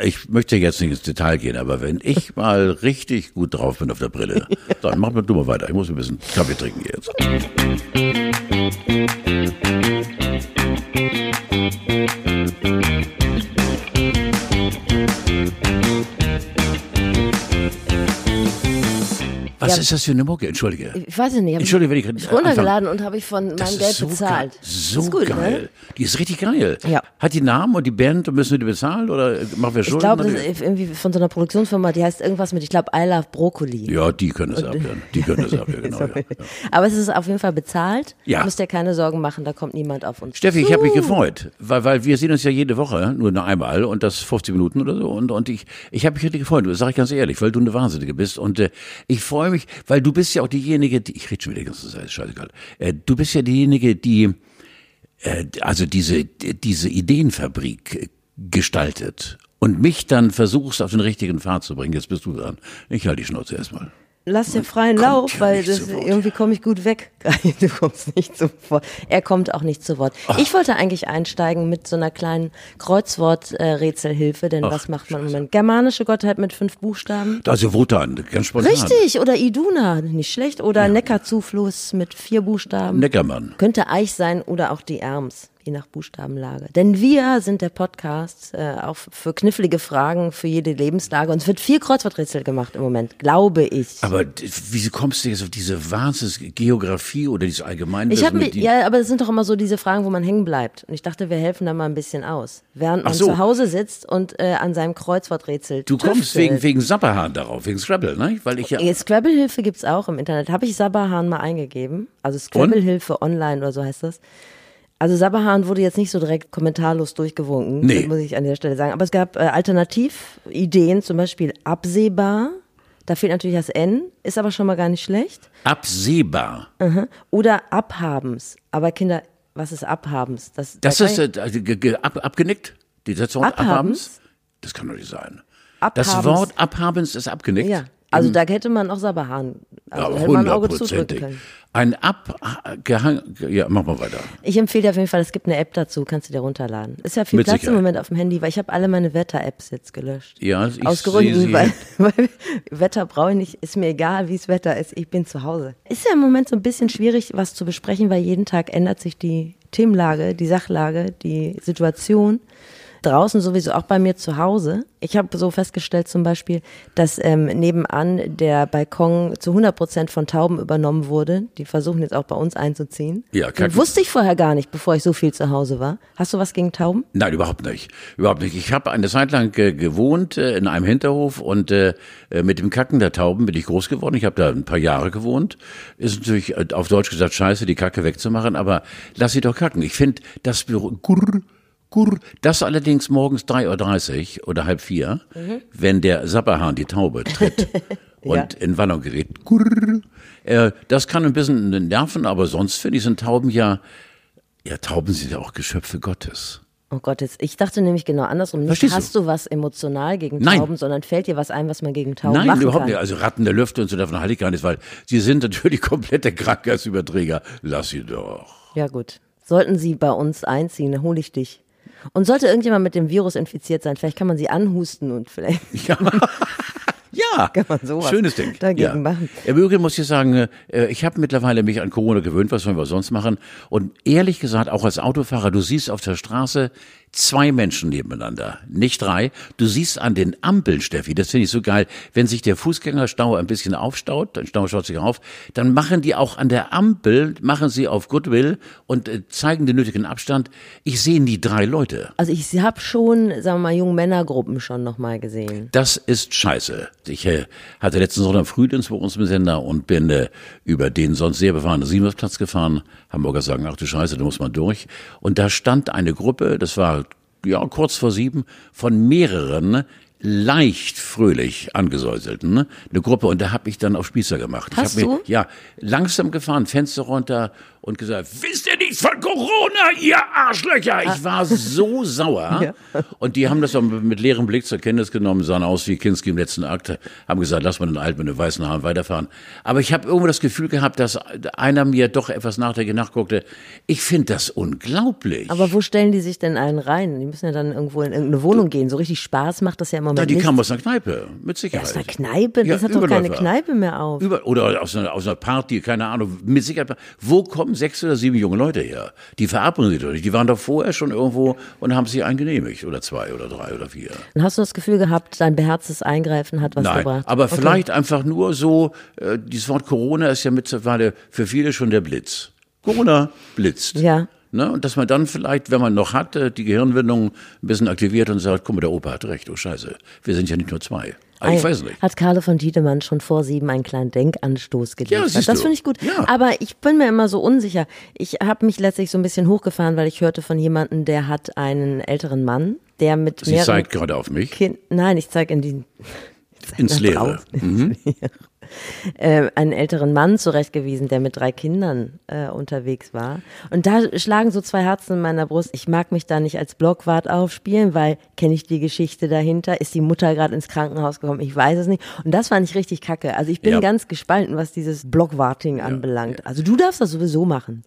ich möchte jetzt nicht ins Detail gehen, aber wenn ich mal richtig gut drauf bin auf der Brille, dann mach mal du mal weiter. Ich muss ein bisschen Kaffee trinken jetzt. Was ist das für eine Mucke? Entschuldige. Ich weiß es nicht. Entschuldige, wenn ich ich runtergeladen und habe ich von Das meinem Geld so bezahlt. Geil. So ist gut, geil. Ne? Die ist richtig geil. Ja. Hat die Namen und die Band und müssen wir die bezahlen oder machen wir Ich Schulden? glaube, das ist irgendwie von so einer Produktionsfirma, die heißt irgendwas mit, ich glaube, I Love Brokkoli. ja, die können es abhören. Die können es abhören, genau. Ja. Aber es ist auf jeden Fall bezahlt. Ja. Müsst ihr keine Sorgen machen, da kommt niemand auf uns. Steffi, ich habe mich gefreut, weil, weil wir sehen uns ja jede Woche, nur noch einmal und das 50 Minuten oder so und, und ich, ich habe mich richtig gefreut, das sage ich ganz ehrlich, weil du eine Wahnsinnige bist und äh, ich freue mich, weil du bist ja auch diejenige, die, ich rede schon wieder die ganze scheißegal, äh, du bist ja diejenige, die äh, also diese, diese Ideenfabrik gestaltet und mich dann versuchst auf den richtigen Pfad zu bringen, jetzt bist du dran. Ich halte die Schnauze erstmal. Lass dir freien Lauf, ja weil das, irgendwie komme ich gut weg. Du kommst nicht zu Wort. Er kommt auch nicht zu Wort. Ich wollte eigentlich einsteigen mit so einer kleinen Kreuzwort-Rätselhilfe, denn was macht man im Moment? Germanische Gottheit mit fünf Buchstaben. Also Wotan, ganz spontan. Richtig, oder Iduna, nicht schlecht. Oder Neckarzufluss mit vier Buchstaben. Neckermann. Könnte Eich sein oder auch die Erms, je nach Buchstabenlage. Denn wir sind der Podcast äh, auch für knifflige Fragen für jede Lebenslage. Und es wird viel Kreuzworträtsel gemacht im Moment, glaube ich. Aber wieso kommst du jetzt auf diese Wahnsinns-Geografie oder dieses Allgemeinwissen? Ich habe mir, mit ja, aber es sind doch immer so diese Fragen, wo man hängen bleibt. Und ich dachte, wir helfen da mal ein bisschen aus. Während man so. zu Hause sitzt und äh, an seinem Kreuzworträtsel Du kommst tüftelt. wegen, wegen Sapperhahn darauf, wegen Scrabble, ne? Weil ich ja. Scrabble-Hilfe gibt's auch im Internet. Habe ich Sabahan mal eingegeben. Also Scrabble-Hilfe online oder so heißt das. Also Sabahan wurde jetzt nicht so direkt kommentarlos durchgewunken, Nee. das muss ich an der Stelle sagen. Aber es gab äh, Alternativideen, zum Beispiel absehbar. Da fehlt natürlich das N, ist aber schon mal gar nicht schlecht. Absehbar. Oder abhabens. Aber Kinder, was ist abhabens? Das, Das da ist äh, ab, abgenickt? Die Sätze Abhabens? abhabens? Das kann doch nicht sein. Das Abhabens. Wort abhabens ist abgenickt? Ja, also da hätte man auch Sabahan, also Ja, hätte man ein Auge zudrücken können. Ein abgehang, ja, mach mal weiter. Ich empfehle dir auf jeden Fall, es gibt eine App dazu, kannst du dir runterladen. Ist ja viel Mit Platz Sicherheit. im Moment auf dem Handy, weil ich habe alle meine Wetter-Apps jetzt gelöscht. Ja, ich Aus Gründen, weil, weil Wetter brauche ich nicht, ist mir egal, wie es Wetter ist, ich bin zu Hause. Ist ja im Moment so ein bisschen schwierig, was zu besprechen, weil jeden Tag ändert sich die Themenlage, die Sachlage, die Situation. Draußen sowieso, auch bei mir zu Hause. Ich habe so festgestellt zum Beispiel, dass ähm, nebenan der Balkon zu 100 Prozent von Tauben übernommen wurde. Die versuchen jetzt auch bei uns einzuziehen. Ja, Das kacken. wusste ich vorher gar nicht, bevor ich so viel zu Hause war. Hast du was gegen Tauben? Nein, überhaupt nicht. Überhaupt nicht. Ich habe eine Zeit lang äh, gewohnt äh, in einem Hinterhof und äh, äh, mit dem Kacken der Tauben bin ich groß geworden. Ich habe da ein paar Jahre gewohnt. Ist natürlich äh, auf Deutsch gesagt scheiße, die Kacke wegzumachen, aber lass sie doch kacken. Ich finde das Büro gurr, gurr, das allerdings morgens 3.30 Uhr oder halb vier, wenn der Sapperhahn die Taube tritt und Ja. in Wallung gerät. Gurr, äh, das kann ein bisschen nerven, aber sonst finde ich sind Tauben ja, ja, Tauben sind ja auch Geschöpfe Gottes. Oh Gott, jetzt, ich dachte nämlich genau andersrum. Nicht Verstehst du? hast du was emotional gegen Nein. Tauben, sondern fällt dir was ein, was man gegen Tauben Nein, machen überhaupt kann. nicht. Also Ratten der Lüfte und so davon halte ich gar nicht, weil sie sind natürlich komplette Krankheitsüberträger. Lass sie doch. Ja gut. Sollten sie bei uns einziehen, dann hole ich dich. Und sollte irgendjemand mit dem Virus infiziert sein, vielleicht kann man sie anhusten und vielleicht Ja. Ja, Kann man sowas schönes Ding. dagegen ja. machen. Im Übrigen muss ich sagen, äh, ich habe mittlerweile mich an Corona gewöhnt, was sollen wir sonst machen? Und ehrlich gesagt, auch als Autofahrer, du siehst auf der Straße zwei Menschen nebeneinander, nicht drei. Du siehst an den Ampeln, Steffi, das finde ich so geil, wenn sich der Fußgängerstau ein bisschen aufstaut, der Stau staut sich auf, dann machen die auch an der Ampel, machen sie auf Goodwill und äh, zeigen den nötigen Abstand. Ich sehe nie drei Leute. Also ich habe schon, sagen wir mal, jungen Männergruppen schon nochmal gesehen. Das ist scheiße. Ich äh, hatte letzten Sonntag Frühdienst bei uns im Sender und bin äh, über den sonst sehr befahrenen Siemnersplatz gefahren. Hamburger sagen, ach du Scheiße, da muss man durch. Und da stand eine Gruppe, das war ja kurz vor sieben, von mehreren leicht fröhlich angesäuselten, ne? eine Gruppe und da habe ich dann auf Spießer gemacht. Hast ich hab du? Mir, ja, langsam gefahren, Fenster runter und gesagt, wisst ihr nichts von Corona, ihr Arschlöcher? Ich war so sauer. Und die haben das auch mit leerem Blick zur Kenntnis genommen, sahen aus wie Kinski im letzten Akt, haben gesagt, lass mal den Alten mit den weißen Haaren weiterfahren. Aber ich habe irgendwo das Gefühl gehabt, dass einer mir doch etwas nachträglich nachguckte. Ich finde das unglaublich. Aber wo stellen die sich denn einen rein? Die müssen ja dann irgendwo in irgendeine Wohnung gehen. So richtig Spaß macht das ja im Moment Na, die kamen aus einer Kneipe, mit Sicherheit. aus einer Kneipe? Ja, Das hat doch keine. Kneipe mehr auf. Über, oder aus einer, aus einer Party, keine Ahnung, mit Sicherheit. Wo kommen sechs oder sieben junge Leute her? Die verabreden sie doch nicht. Die waren doch vorher schon irgendwo und haben sich einen genehmigt. Oder zwei oder drei oder vier. Und hast du das Gefühl gehabt, dein beherztes Eingreifen hat was Nein, gebracht? aber Okay. vielleicht einfach nur so, äh, dieses Wort Corona ist ja mittlerweile für viele schon der Blitz. Corona blitzt. Ja. Ne? Und dass man dann vielleicht, wenn man noch hat, die Gehirnwindung ein bisschen aktiviert und sagt, guck mal, der Opa hat recht, oh Scheiße, wir sind ja nicht nur zwei. Aber ich weiß nicht. Hat Karle von Tiedemann schon vor sieben einen kleinen Denkanstoß geliefert. siehst das finde ich gut. Ja. Aber ich bin mir immer so unsicher. Ich habe mich letztlich so ein bisschen hochgefahren, weil ich hörte von jemandem, der hat einen älteren Mann, der mit Sie zeigt gerade auf mich. Kind, nein, ich zeige in die Ins nach Leere. äh, einen älteren Mann zurechtgewiesen, der mit drei Kindern äh, unterwegs war. Und da schlagen so zwei Herzen in meiner Brust. Ich mag mich da nicht als Blockwart aufspielen, weil kenne ich die Geschichte dahinter? Ist die Mutter gerade ins Krankenhaus gekommen? Ich weiß es nicht. Und das fand ich richtig kacke. Also ich bin Ja. ganz gespalten, was dieses Blockwarting anbelangt. Also du darfst das sowieso machen.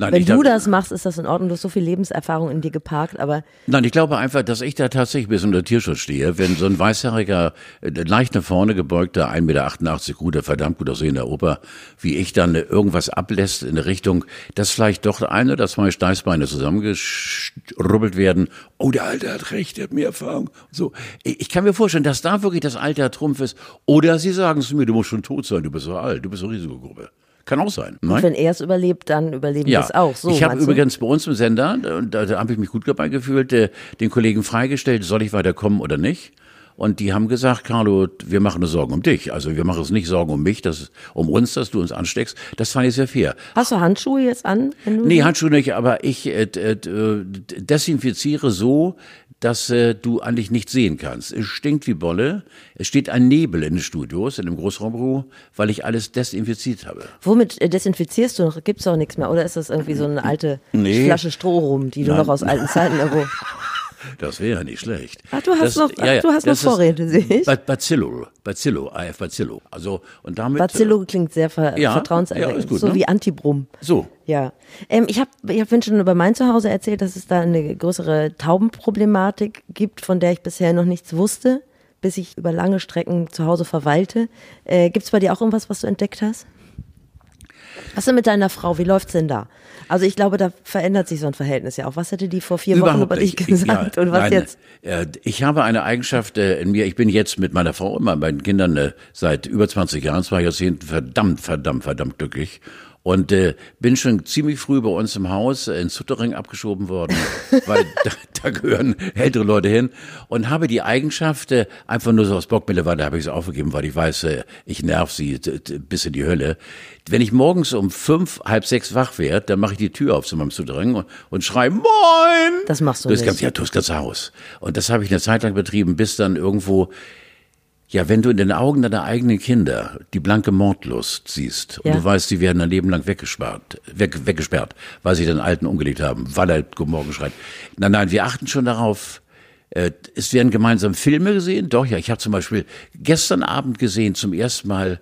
Nein, Wenn du glaub- das machst, ist das in Ordnung. Du hast so viel Lebenserfahrung in dir geparkt, aber Nein, ich glaube einfach, dass ich da tatsächlich bis unter Tierschutz stehe. Wenn so ein weißhaariger, äh, leicht nach vorne gebeugter, 1,88 Meter guter, verdammt gut aussehender Opa, wie ich dann irgendwas ablässt in eine Richtung, dass vielleicht doch eine oder zwei Steißbeine zusammengerubbelt werden. Oh, der Alte hat recht, der hat mehr Erfahrung. So. Ich kann mir vorstellen, dass da wirklich das Alter Trumpf ist. Oder sie sagen zu mir, du musst schon tot sein, du bist so alt, du bist eine Risikogruppe. Kann auch sein. Nein? wenn er es überlebt, dann überleben wir es auch. So, ich habe übrigens bei uns im Sender, und da, da habe ich mich gut dabei gefühlt, äh, den Kollegen freigestellt, soll ich weiterkommen oder nicht? Und die haben gesagt, Carlo, wir machen uns Sorgen um dich. Also wir machen uns nicht Sorgen um mich, dass, um uns, dass du uns ansteckst. Das fand ich sehr fair. Hast du Handschuhe jetzt an? Nee, Handschuhe nicht, aber ich äh, äh, desinfiziere so, dass äh, du eigentlich nichts sehen kannst. Es stinkt wie Bolle. Es steht ein Nebel in den Studios, in dem Großraumbüro, weil ich alles desinfiziert habe. Womit äh, desinfizierst du noch? Gibt's auch nichts mehr? Oder ist das irgendwie so eine alte Nee. Flasche Stroh rum, die du Nein. noch aus alten Zeiten irgendwo. Das wäre ja nicht schlecht. Ach, du hast noch- ach, du hast noch das Vorräte, sehe ich. Ba- Bacillo, Bacillo, AF Bacillo. Also, und damit. Bacillo klingt sehr ver Ja, vertrauenserweckend. ja, ist gut, so ne? wie Antibrum. So. Ja. Ähm, ich habe ich hab schon über mein Zuhause erzählt, dass es da eine größere Taubenproblematik gibt, von der ich bisher noch nichts wusste, bis ich über lange Strecken zu Hause verweilte. Äh, gibt's bei dir auch irgendwas, was du entdeckt hast? Was ist denn mit deiner Frau? Wie läuft's denn da? Also ich glaube, da verändert sich so ein Verhältnis ja auch. Was hätte die vor vier Wochen Überhaupt über dich gesagt? Ja, und was nein, jetzt? Äh, ich habe eine Eigenschaft äh, in mir. Ich bin jetzt mit meiner Frau und meinen Kindern äh, seit über 20 Jahren, zwei Jahrzehnten verdammt, verdammt, verdammt glücklich. Und äh, bin schon ziemlich früh bei uns im Haus äh, in Suttering abgeschoben worden, weil da, da gehören ältere Leute hin und habe die Eigenschaft, äh, einfach nur so aus Bock, mittlerweile habe ich es aufgegeben, weil ich weiß, äh, ich nerv sie bis in die Hölle. Wenn ich morgens um fünf, halb sechs wach werde, dann mache ich die Tür auf zu meinem Suttering und, und schreie Moin! Das machst du das nicht. Ganze, ja, durchs ganze Haus. Und das habe ich eine Zeit lang betrieben, bis dann irgendwo ja, wenn du in den Augen deiner eigenen Kinder die blanke Mordlust siehst und Ja. du weißt, sie werden ein Leben lang weggesperrt, weg, weggesperrt, weil sie den Alten umgelegt haben, weil er Guten Morgen schreit. Nein, nein, wir achten schon darauf, äh, es werden gemeinsam Filme gesehen. Doch, ja, ich habe zum Beispiel gestern Abend gesehen zum ersten Mal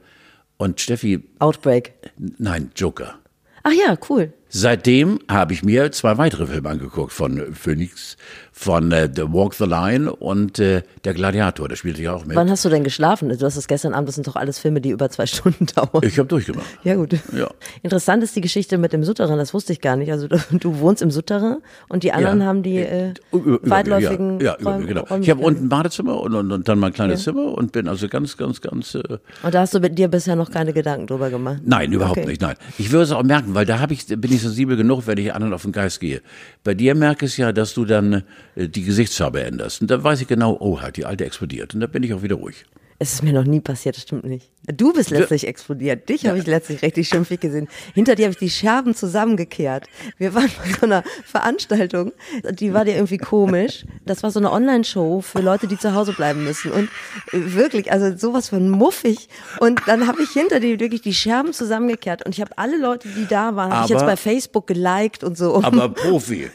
und Steffi, Outbreak. nein, Joker. Ach ja, cool. Seitdem habe ich mir zwei weitere Filme angeguckt von Phoenix, von äh, The Walk the Line und äh, Der Gladiator, der spielte ja auch mit. Wann hast du denn geschlafen? Du hast es gestern Abend, das sind doch alles Filme, die über zwei Stunden dauern. Ich habe durchgemacht. Ja, gut. Ja. Interessant ist die Geschichte mit dem Souterrain, das wusste ich gar nicht. Also du, du wohnst im Souterrain und die anderen Ja. haben die äh, Über- über mir, weitläufigen ja, ja, über Räum- genau. Ich habe unten ein Badezimmer und, und, und dann mein kleines Zimmer und bin also ganz, ganz, ganz. Äh, Und da hast du mit dir bisher noch keine Gedanken drüber gemacht? nein, überhaupt Okay. nicht. Nein, ich würde es auch merken, weil da habe ich bin ich sensibel genug, wenn ich anderen auf den Geist gehe. Bei dir merke ich ja, dass du dann äh, die Gesichtsfarbe änderst und da weiß ich genau, oh, hat die alte explodiert und da bin ich auch wieder ruhig. Es ist mir noch nie passiert, das stimmt nicht. Du bist letztlich explodiert. Dich habe ich letztlich richtig schimpfig gesehen. Hinter dir habe ich die Scherben zusammengekehrt. Wir waren bei so einer Veranstaltung, die war dir irgendwie komisch. Das war so eine Online-Show für Leute, die zu Hause bleiben müssen. Und wirklich, also sowas von muffig. Und dann habe ich hinter dir wirklich die Scherben zusammengekehrt. Und ich habe alle Leute, die da waren, habe ich jetzt bei Facebook geliked und so. Aber Profi.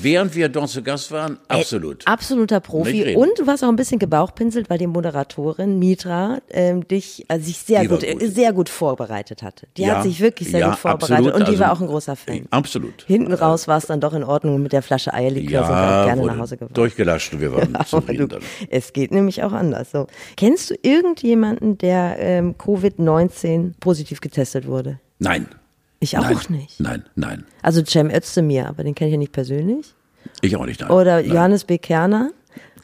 Während wir dort zu Gast waren, absolut. Äh, absoluter Profi. Und du warst auch ein bisschen gebauchpinselt, weil die Moderatorin Mitra ähm, dich also sich sehr gut, gut, sehr gut vorbereitet hatte. Die ja, hat sich wirklich sehr ja, gut vorbereitet absolut. und die also, war auch ein großer Fan. Absolut. Hinten raus war es dann doch in Ordnung mit der Flasche Eierlikör, ja, sind wir gerne nach Hause gefahren. Durchgelascht und wir waren ja, zufrieden du, Es geht nämlich auch anders. So. Kennst du irgendjemanden, der ähm, Covid-19 positiv getestet wurde? Nein. Ich auch nein, nicht. Nein, nein. Also Cem Özdemir, aber den kenne ich ja nicht persönlich. Ich auch nicht, nein. Oder nein. Johannes B. Kerner.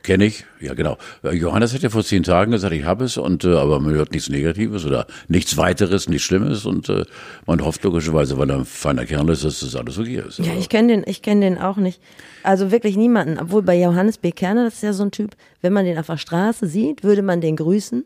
Kenne ich, ja genau. Johannes hat ja vor zehn Tagen gesagt, ich habe es, und äh, aber man hört nichts Negatives oder nichts weiteres, nichts Schlimmes und äh, man hofft logischerweise, weil er ein feiner Kerl ist, dass das alles okay ist. Ja, also ich kenne den, ich kenne den auch nicht. Also wirklich niemanden. Obwohl bei Johannes B. Kerner, das ist ja so ein Typ, wenn man den auf der Straße sieht, würde man den grüßen,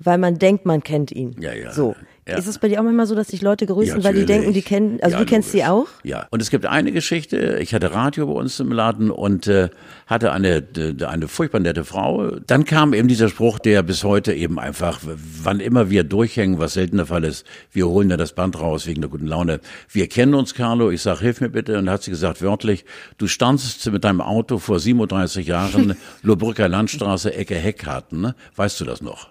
weil man denkt, man kennt ihn. Ja, ja. So. Ja. Ist es bei dir auch manchmal so, dass sich Leute grüßen, ja, weil die denken, die kennen, also ja, du kennst die auch? Ja, und es gibt eine Geschichte, ich hatte Radio bei uns im Laden und äh, hatte eine, eine furchtbar nette Frau. Dann kam eben dieser Spruch, der bis heute eben einfach, wann immer wir durchhängen, was selten der Fall ist, wir holen da das Band raus wegen der guten Laune. Wir kennen uns, Carlo, ich sag, hilf mir bitte. Und hat sie gesagt, wörtlich, du standst mit deinem Auto vor 37 Jahren, Lobrücker Landstraße, Ecke Heckkarten, ne? Weißt du das noch?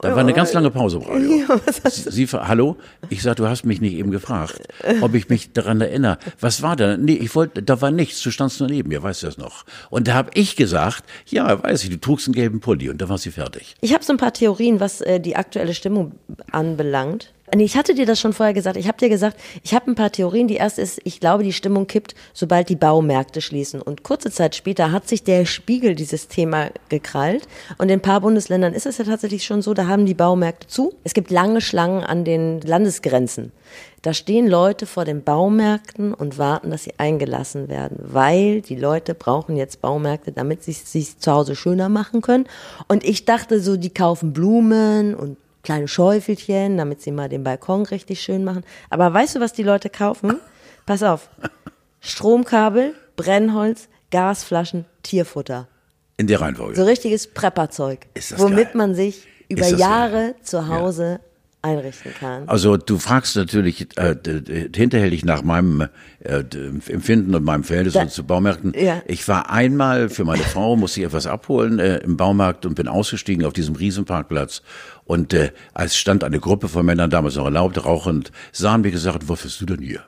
Da war eine ganz lange Pause im Radio. Ja, Sie, Sie, hallo? Ich sag, du hast mich nicht eben gefragt, ob ich mich daran erinnere. Was war da? Nee, ich wollte, da war nichts. Du standst nur neben mir, weißt du das noch? Und da habe ich gesagt, ja, weiß ich, du trugst einen gelben Pulli und da war sie fertig. Ich habe so ein paar Theorien, was äh, die aktuelle Stimmung anbelangt. Ich hatte dir das schon vorher gesagt. Ich habe dir gesagt, ich habe ein paar Theorien. Die erste ist, ich glaube, die Stimmung kippt, sobald die Baumärkte schließen. Und kurze Zeit später hat sich der Spiegel dieses Thema gekrallt. Und in ein paar Bundesländern ist es ja tatsächlich schon so, da haben die Baumärkte zu. Es gibt lange Schlangen an den Landesgrenzen. Da stehen Leute vor den Baumärkten und warten, dass sie eingelassen werden, weil die Leute brauchen jetzt Baumärkte, damit sie es sich zu Hause schöner machen können. Und ich dachte so, die kaufen Blumen und kleine Schäufelchen, damit sie mal den Balkon richtig schön machen. Aber weißt du, was die Leute kaufen? Pass auf. Stromkabel, Brennholz, Gasflaschen, Tierfutter. In der Reihenfolge. So richtiges Prepperzeug. Womit geil. man sich über Jahre geil. zu Hause einrichten kann. Also du fragst natürlich äh, hinterhältig nach meinem äh, Empfinden und meinem Verhältnis da, zu Baumärkten. Ja. Ich war einmal für meine Frau, musste ich etwas abholen äh, im Baumarkt und bin ausgestiegen auf diesem Riesenparkplatz. Und äh, als stand eine Gruppe von Männern damals noch erlaubt, rauchend, sahen mir gesagt, was bist du denn hier?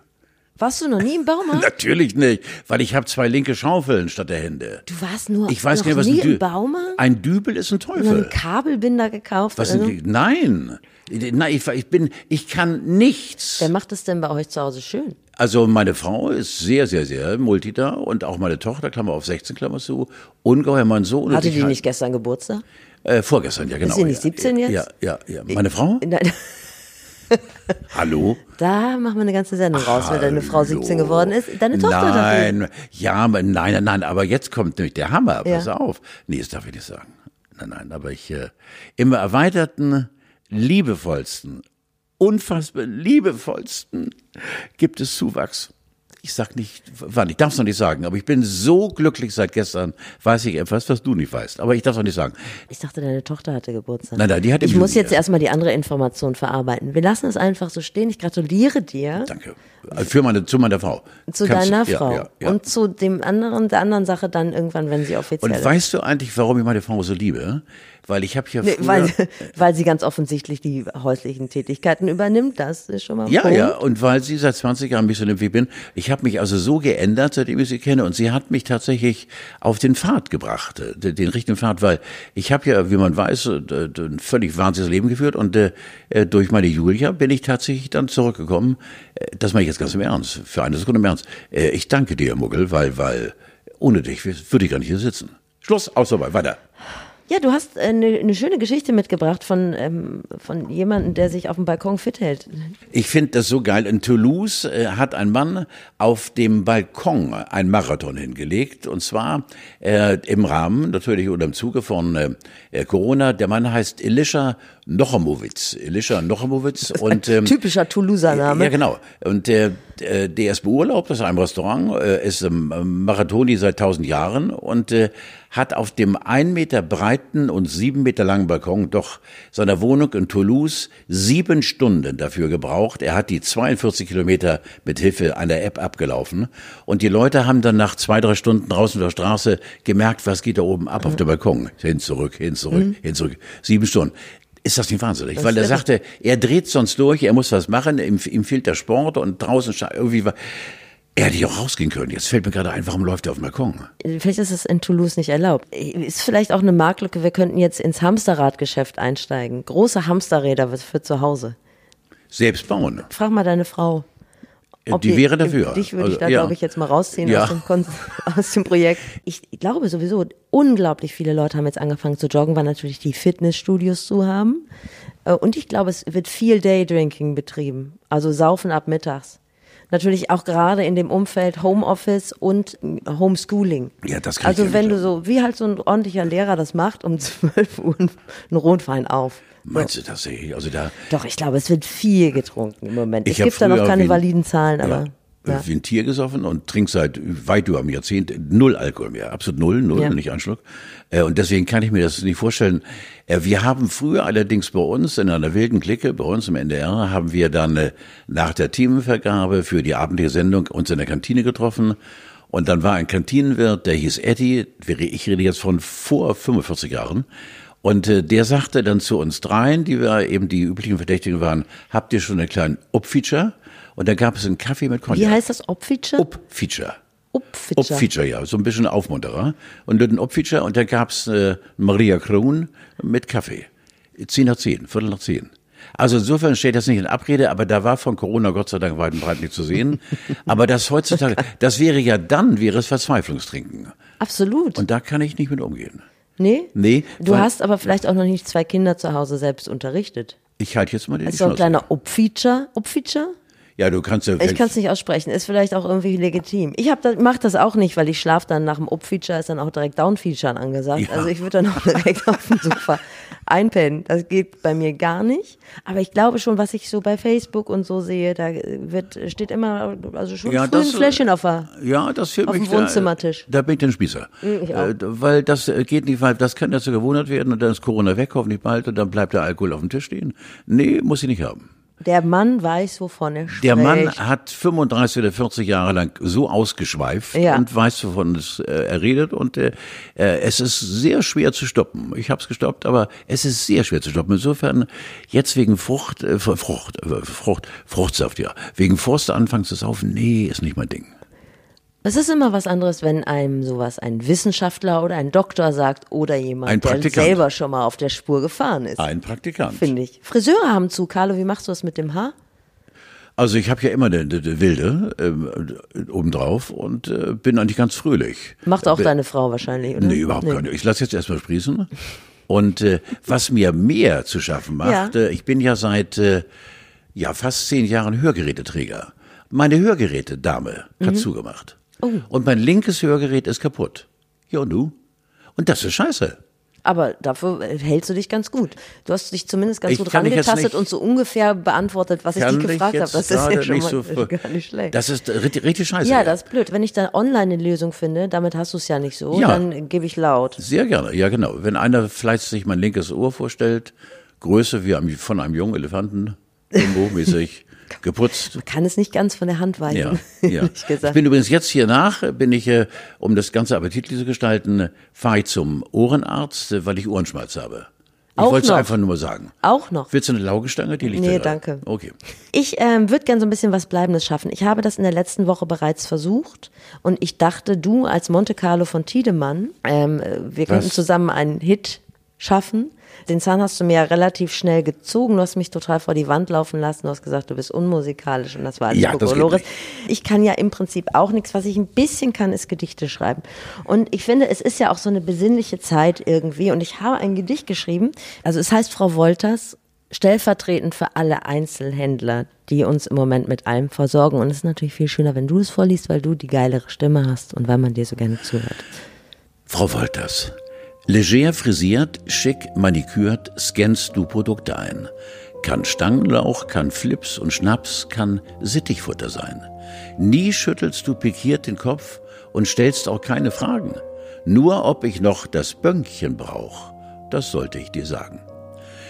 Warst du noch nie im Baumarkt? Natürlich nicht, weil ich habe zwei linke Schaufeln statt der Hände. Du warst nur ich weiß noch nicht, was nie ein im Baumarkt? Ein Dübel ist ein Teufel. Einen Kabelbinder gekauft? Was sind die? Nein. Nein, ich, ich bin, ich kann nichts. Wer macht es denn bei euch zu Hause schön? Also meine Frau ist sehr, sehr, sehr multida und auch meine Tochter, Klammer auf 16, Klammer zu, ungeheuer mein Sohn. Hatte die nicht gestern Geburtstag? Äh, vorgestern, ja genau. Ist sie nicht 17 ja, jetzt? Ja, ja, ja. Meine Frau? Nein. Hallo? Da machen wir eine ganze Sendung raus, Hallo. wenn deine Frau 17 geworden ist. Deine Tochter Nein, dafür. ja, nein, nein, nein, aber jetzt kommt nämlich der Hammer, pass ja. auf. Nee, das darf ich nicht sagen. Nein, nein, aber ich, äh, im erweiterten, liebevollsten, unfassbar liebevollsten gibt es Zuwachs ich sag nicht, wann, ich darf es noch nicht sagen, aber ich bin so glücklich seit gestern, weiß ich etwas, was du nicht weißt. Aber ich darf es noch nicht sagen. Ich dachte, deine Tochter hatte Geburtstag. Nein, nein, die hat Ich muss jetzt erstmal die andere Information verarbeiten. Wir lassen es einfach so stehen. Ich gratuliere dir. Danke. Für meine, zu meiner Frau. Zu Kannst, deiner Frau. Ja, ja. Und zu dem anderen, der anderen Sache dann irgendwann, wenn sie offiziell Und weißt du eigentlich, warum ich meine Frau so liebe? Weil ich habe ja nee, weil, weil sie ganz offensichtlich die häuslichen Tätigkeiten übernimmt, das ist schon mal Ja, Punkt. ja, und weil sie seit 20 Jahren mich so nimmt wie ich bin, ich habe mich also so geändert, seitdem ich sie kenne und sie hat mich tatsächlich auf den Pfad gebracht, äh, den, den richtigen Pfad, weil ich habe ja, wie man weiß, äh, ein völlig wahnsinniges Leben geführt und äh, durch meine Julia bin ich tatsächlich dann zurückgekommen. Das mache ich jetzt ganz im Ernst, für eine Sekunde im Ernst. Ich danke dir, Muggel, weil, weil ohne dich würde ich gar nicht hier sitzen. Schluss, aus dabei, weiter. Ja, du hast eine, eine schöne Geschichte mitgebracht von, ähm, von jemandem, der sich auf dem Balkon fit hält. Ich finde das so geil. In Toulouse äh, hat ein Mann auf dem Balkon einen Marathon hingelegt. Und zwar äh, im Rahmen, natürlich oder im Zuge von äh, Corona. Der Mann heißt Elisha Nochomowitz. Elisha Nochomowitz. Und, ähm, Typischer Toulouser Name. Ja, genau. Und äh, der ist beurlaubt aus einem Restaurant, äh, ist im Marathoni seit tausend Jahren und äh, hat auf dem ein Meter breiten und sieben Meter langen Balkon doch seiner Wohnung in Toulouse sieben Stunden dafür gebraucht. Er hat die 42 Kilometer mit Hilfe einer App abgelaufen und die Leute haben dann nach zwei, drei Stunden draußen auf der Straße gemerkt, was geht da oben ab mhm. auf dem Balkon. Hin, zurück, hin, zurück, mhm. hin, zurück. Sieben Stunden. Ist das nicht wahnsinnig? Das Weil er sagte, er dreht sonst durch, er muss was machen, ihm, ihm fehlt der Sport und draußen irgendwie war. Er hätte ja auch rausgehen können. Jetzt fällt mir gerade ein, warum läuft er auf dem Balkon? Vielleicht ist es in Toulouse nicht erlaubt. Ist vielleicht auch eine Marktlücke, wir könnten jetzt ins Hamsterradgeschäft einsteigen. Große Hamsterräder für zu Hause. Selbst bauen. Frag mal deine Frau. Ob die, die wäre dafür. Dich würde also, ich da, ja. glaube ich, jetzt mal rausziehen ja. aus, dem aus, dem Projekt. Ich glaube sowieso, unglaublich viele Leute haben jetzt angefangen zu joggen, weil natürlich die Fitnessstudios zu haben. Äh, und ich glaube, es wird viel Daydrinking betrieben. Also saufen ab mittags natürlich auch gerade in dem Umfeld Homeoffice und Homeschooling. Ja, das kann Also wenn du so, wie halt so ein ordentlicher Lehrer das macht, um 12 Uhr einen Rotwein auf. Meinst du das? Also da Doch, ich glaube, es wird viel getrunken im Moment. Ich es gibt da noch keine validen Zahlen, aber. Ja ja. wie ein Tier gesoffen und trinke seit weit über einem Jahrzehnt null Alkohol mehr. Absolut null, null, ja. nicht ein Schluck. Äh, und deswegen kann ich mir das nicht vorstellen. Äh, wir haben früher allerdings bei uns in einer wilden Clique, bei uns im NDR, haben wir dann äh, nach der Teamvergabe für die abendliche Sendung uns in der Kantine getroffen. Und dann war ein Kantinenwirt, der hieß Eddie, ich rede jetzt von vor 45 Jahren. Und äh, der sagte dann zu uns dreien, die wir eben die üblichen Verdächtigen waren, habt ihr schon einen kleinen Up-Feature? Und da gab es einen Kaffee mit Cognac. Wie heißt das? Op-Feature? Op-Feature. Op-Feature. Op-Feature, ja. So ein bisschen Aufmunterer. Und ein Op-Feature und da gab's äh, Maria Kron mit Kaffee. Zehn nach zehn, Viertel nach zehn. Also insofern steht das nicht in Abrede, aber da war von Corona Gott sei Dank weit und breit nicht zu sehen. aber das heutzutage, das wäre ja dann, wäre es Verzweiflungstrinken. Absolut. Und da kann ich nicht mit umgehen. Nee? Nee. Du hast aber vielleicht auch noch nicht zwei Kinder zu Hause selbst unterrichtet. Ich halte jetzt mal den Also ein kleiner Up-Feature. Up-Feature? Ja, du kannst ja. Ich kann es nicht aussprechen. Ist vielleicht auch irgendwie legitim. Ich hab das, mach das auch nicht, weil ich schlafe dann nach dem Up-Feature ist dann auch direkt Down-Feature angesagt. Ja. Also ich würde dann auch direkt auf dem Sofa einpennen. Das geht bei mir gar nicht. Aber ich glaube schon, was ich so bei Facebook und so sehe, da wird steht immer also schon ja, das, ein Fläschchen auf, der, ja, das auf dem Wohnzimmertisch. Da, da bin ich den Spießer. Mhm, ich auch. Äh, weil das äh, geht nicht, weil das kann ja so gewohnt werden und dann ist Corona weg, hoffentlich bald und dann bleibt der Alkohol auf dem Tisch stehen. Nee, muss ich nicht haben. Der Mann weiß, wovon er spricht. Der Mann hat 35 oder 40 Jahre lang so ausgeschweift ja. und weiß, wovon es, äh, er redet. Und äh, äh, es ist sehr schwer zu stoppen. Ich habe es gestoppt, aber es ist sehr schwer zu stoppen. Insofern jetzt wegen Frucht, äh, Frucht, äh, Frucht, Fruchtsaft, ja. Wegen Forst anfangen zu saufen, nee, ist nicht mein Ding. Es ist immer was anderes, wenn einem sowas ein Wissenschaftler oder ein Doktor sagt oder jemand, der selber schon mal auf der Spur gefahren ist. Ein Praktikant. Finde ich. Friseure haben zu. Carlo, wie machst du das mit dem Haar? Also ich habe ja immer eine, eine wilde äh, obendrauf und äh, bin eigentlich ganz fröhlich. Macht auch bin, deine Frau wahrscheinlich, oder? Nee, überhaupt nee. keine. Ich lasse jetzt erstmal sprießen. Und äh, was mir mehr zu schaffen macht, ja. äh, ich bin ja seit äh, ja fast zehn Jahren Hörgeräteträger. Meine Hörgeräte-Dame hat mhm. zugemacht. Oh. Und mein linkes Hörgerät ist kaputt. Ja, und du? Und das ist scheiße. Aber dafür hältst du dich ganz gut. Du hast dich zumindest ganz ich gut rangetastet und so ungefähr beantwortet, was ich dich gefragt habe. Das ist ja schon mal, so gar nicht schlecht. Das ist richtig, richtig scheiße. Ja, das ist blöd. Wenn ich dann online eine Lösung finde, damit hast du es ja nicht so, ja. dann gebe ich laut. Sehr gerne, ja genau. Wenn einer vielleicht sich mein linkes Ohr vorstellt, Größe wie von einem jungen Elefanten, irgendwo mäßig, geputzt. Man kann es nicht ganz von der Hand weisen. Ja, ja. ich bin übrigens jetzt hier nach, bin ich, äh, um das Ganze appetitlich zu gestalten, fahre ich zum Ohrenarzt, äh, weil ich Ohrenschmalz habe. Ich wollte es einfach nur mal sagen. Auch noch. Willst du eine Laugestange? Die liegt Nee, da danke. Okay. Ich ähm, würde gerne so ein bisschen was Bleibendes schaffen. Ich habe das in der letzten Woche bereits versucht und ich dachte, du als Monte Carlo von Tiedemann, ähm, wir könnten zusammen einen Hit schaffen. Den Zahn hast du mir ja relativ schnell gezogen. Du hast mich total vor die Wand laufen lassen. Du hast gesagt, du bist unmusikalisch und das war alles Ja, Kokolores. Ich kann ja im Prinzip auch nichts. Was ich ein bisschen kann, ist Gedichte schreiben. Und ich finde, es ist ja auch so eine besinnliche Zeit irgendwie. Und ich habe ein Gedicht geschrieben. Also es heißt Frau Wolters, stellvertretend für alle Einzelhändler, die uns im Moment mit allem versorgen. Und es ist natürlich viel schöner, wenn du es vorliest, weil du die geilere Stimme hast und weil man dir so gerne zuhört. Frau Wolters, leger frisiert, schick manikürt, scannst du Produkte ein. Kann Stangenlauch, kann Flips und Schnaps, kann Sittichfutter sein. Nie schüttelst du pikiert den Kopf und stellst auch keine Fragen. Nur ob ich noch das Bönkchen brauch, das sollte ich dir sagen.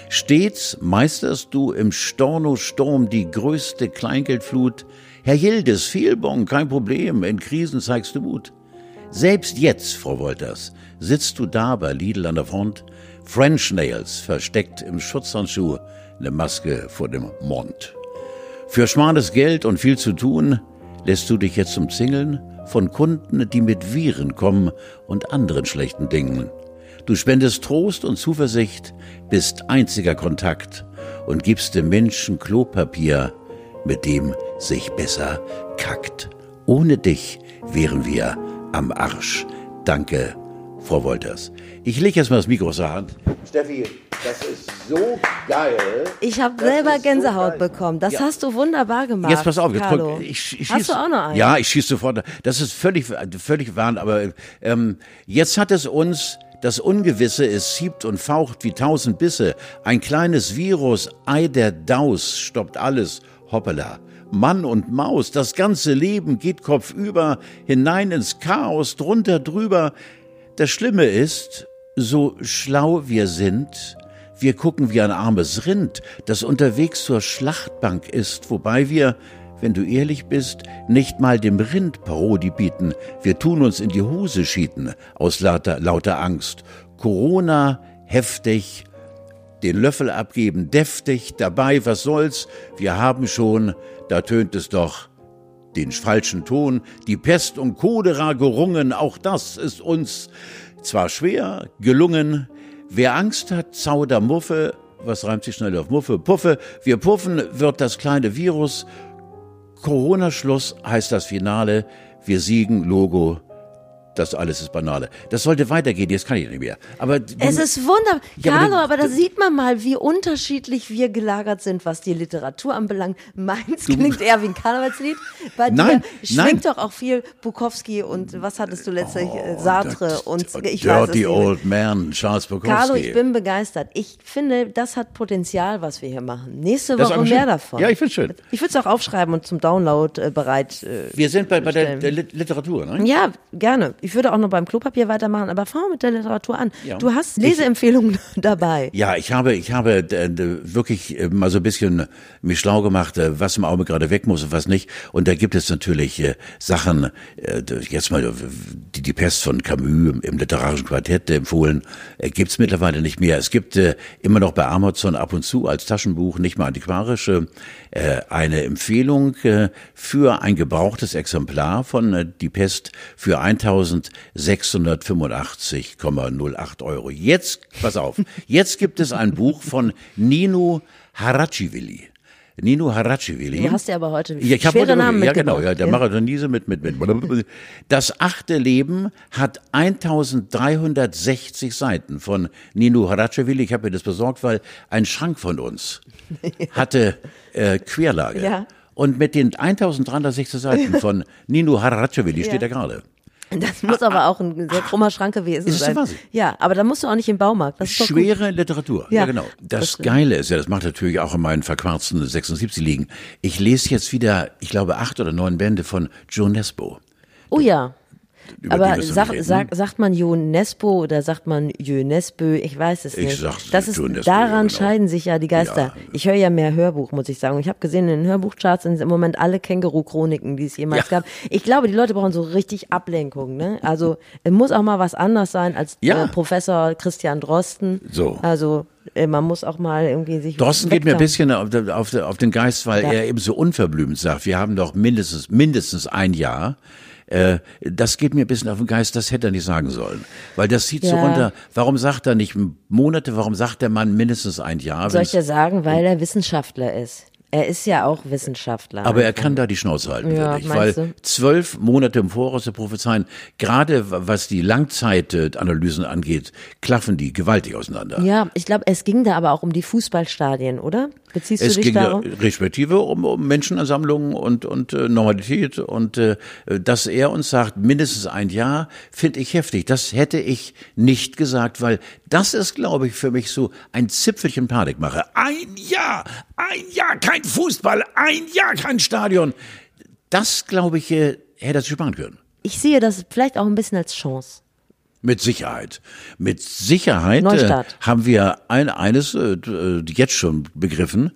Stets meisterst du im Storno-Sturm die größte Kleingeldflut. Herr Yildiz, Fehlbon, kein Problem, in Krisen zeigst du Mut. Selbst jetzt, Frau Wolters, sitzt du da bei Lidl an der Front, French Nails versteckt im Schutzhandschuh, eine Maske vor dem Mond. Für schmales Geld und viel zu tun lässt du dich jetzt umzingeln von Kunden, die mit Viren kommen und anderen schlechten Dingen. Du spendest Trost und Zuversicht, bist einziger Kontakt und gibst dem Menschen Klopapier, mit dem sich besser kackt. Ohne dich wären wir am Arsch. Danke, Frau Wolters. Ich lege jetzt mal das Mikro aus der Hand. Steffi, das ist so geil. Ich habe selber so Gänsehaut geil. bekommen. Das Ja. hast du wunderbar gemacht. Jetzt pass auf, jetzt Carlo. kommt, ich, ich Hast schieß, du auch noch einen? Ja, ich schieße sofort. Das ist völlig, völlig wahr, aber ähm, jetzt hat es uns, das Ungewisse, es hiebt und faucht wie tausend Bisse. Ein kleines Virus, Ei der Daus, stoppt alles, hoppala. Mann und Maus, das ganze Leben geht kopfüber, hinein ins Chaos, drunter, drüber. Das Schlimme ist, so schlau wir sind, wir gucken wie ein armes Rind, das unterwegs zur Schlachtbank ist, wobei wir, wenn du ehrlich bist, nicht mal dem Rind Parodie bieten. Wir tun uns in die Hose schieten, aus lauter, lauter Angst. Corona heftig, den Löffel abgeben deftig, dabei, was soll's, wir haben schon, da tönt es doch, den falschen Ton, die Pest und Cholera gerungen, auch das ist uns zwar schwer gelungen. Wer Angst hat, Zauder Muffe, was reimt sich schnell auf Muffe, Puffe, wir puffen, wird das kleine Virus. Corona-Schluss heißt das Finale, wir siegen, Logo, das alles ist Banale. Das sollte weitergehen, jetzt kann ich nicht mehr. Aber Es ist wunderbar. Ja, Carlo, aber da sieht man mal, wie unterschiedlich wir gelagert sind, was die Literatur anbelangt. Meins klingt eher wie ein Karnevalslied. Bei Nein, dir schwingt doch auch viel Bukowski und was hattest du letztlich? äh, Oh, Sartre das- und ich weiß es nicht. Old Man, Charles Bukowski. Carlo, ich bin begeistert. Ich finde, das hat Potenzial, was wir hier machen. Nächste Woche mehr davon. Ja, ich find's schön. Ich würde es auch aufschreiben und zum Download äh, bereit. Äh, Wir sind bei, bei der, der Lit- Literatur, ne? ja, gerne. Ich würde auch noch beim Klopapier weitermachen, aber fangen wir mit der Literatur an. Ja. Du hast Leseempfehlungen dabei. Ja, ich habe, ich habe äh, wirklich äh, mal so ein bisschen mich schlau gemacht, äh, was im Augenblick gerade weg muss und was nicht. Und da gibt es natürlich äh, Sachen, äh, jetzt mal äh, die, die Pest von Camus im, literarischen Quartett empfohlen, äh, gibt's mittlerweile nicht mehr. Es gibt äh, immer noch bei Amazon ab und zu als Taschenbuch, nicht mal antiquarische, äh, eine Empfehlung äh, für ein gebrauchtes Exemplar von äh, Die Pest für 1685,08 Euro. Jetzt, pass auf, jetzt gibt es ein Buch von Nino Haracivili. Nino Haracivili. Du hast ja aber heute Ja, ich schwere heute- Namen Ja, genau, ja, der ja. Marathonise mit, mit, mit. Das achte Leben hat 1360 Seiten von Nino Haracevili. Ich habe mir das besorgt, weil ein Schrank von uns hatte äh, Querlage. Ja. Und mit den 1360 Seiten von Nino Haracevili steht er gerade. Das muss aber auch ein sehr krummer Schrank gewesen Ist sein. Wahnsinn? Ja, aber da musst du auch nicht im Baumarkt. Das ist. Schwere Literatur. Ja, Ja, genau. Das, das. Geile ist ja, das macht natürlich auch in meinen verquarzten 76 liegen. Ich lese jetzt wieder, ich glaube, acht oder neun Bände von Joe Nesbo. Oh ja. Über Aber sag, sag, sagt man UNESCO oder sagt man UNESCO? Ich weiß es Ich nicht. sag das ist, UNESCO, daran genau. scheiden sich ja die Geister. Ja. Ich höre ja mehr Hörbuch, muss ich sagen. Ich habe gesehen, in den Hörbuchcharts sind im Moment alle Känguru-Chroniken, die es jemals Ja. gab. Ich glaube, die Leute brauchen so richtig Ablenkung. Ne? Also es muss auch mal was anders sein als Ja. äh, Professor Christian Drosten. So. Also äh, man muss auch mal irgendwie sich Drosten geht mir ein bisschen auf, auf, auf den Geist, weil Ja. er eben so unverblümt sagt, wir haben doch mindestens, mindestens ein Jahr äh, das geht mir ein bisschen auf den Geist, das hätte er nicht sagen sollen. Weil das zieht so Ja. runter. Warum sagt er nicht Monate, warum sagt der Mann mindestens ein Jahr? Soll ich dir sagen, weil er Wissenschaftler ist. Er ist ja auch Wissenschaftler. Aber er kann da die Schnauze halten, Ja, ich. Weil du? zwölf Monate im Voraus zu prophezeien, gerade was die Langzeitanalysen angeht, klaffen die gewaltig auseinander. ja, ich glaube, es ging da aber auch um die Fußballstadien, oder? Beziehst Es du dich ging ja darum? respektive um, um Menschenansammlungen und, und äh, Normalität und äh, dass er uns sagt, mindestens ein Jahr, finde ich heftig. Das hätte ich nicht gesagt, weil das ist, glaube ich, für mich so ein Zipfelchen Panikmache. Ein Jahr, ein Jahr kein Fußball, ein Jahr kein Stadion. Das, glaube ich, äh, hätte er sich sparen können. Ich sehe das vielleicht auch ein bisschen als Chance. Mit Sicherheit. Mit Sicherheit äh, haben wir ein, eines äh, äh, jetzt schon begriffen.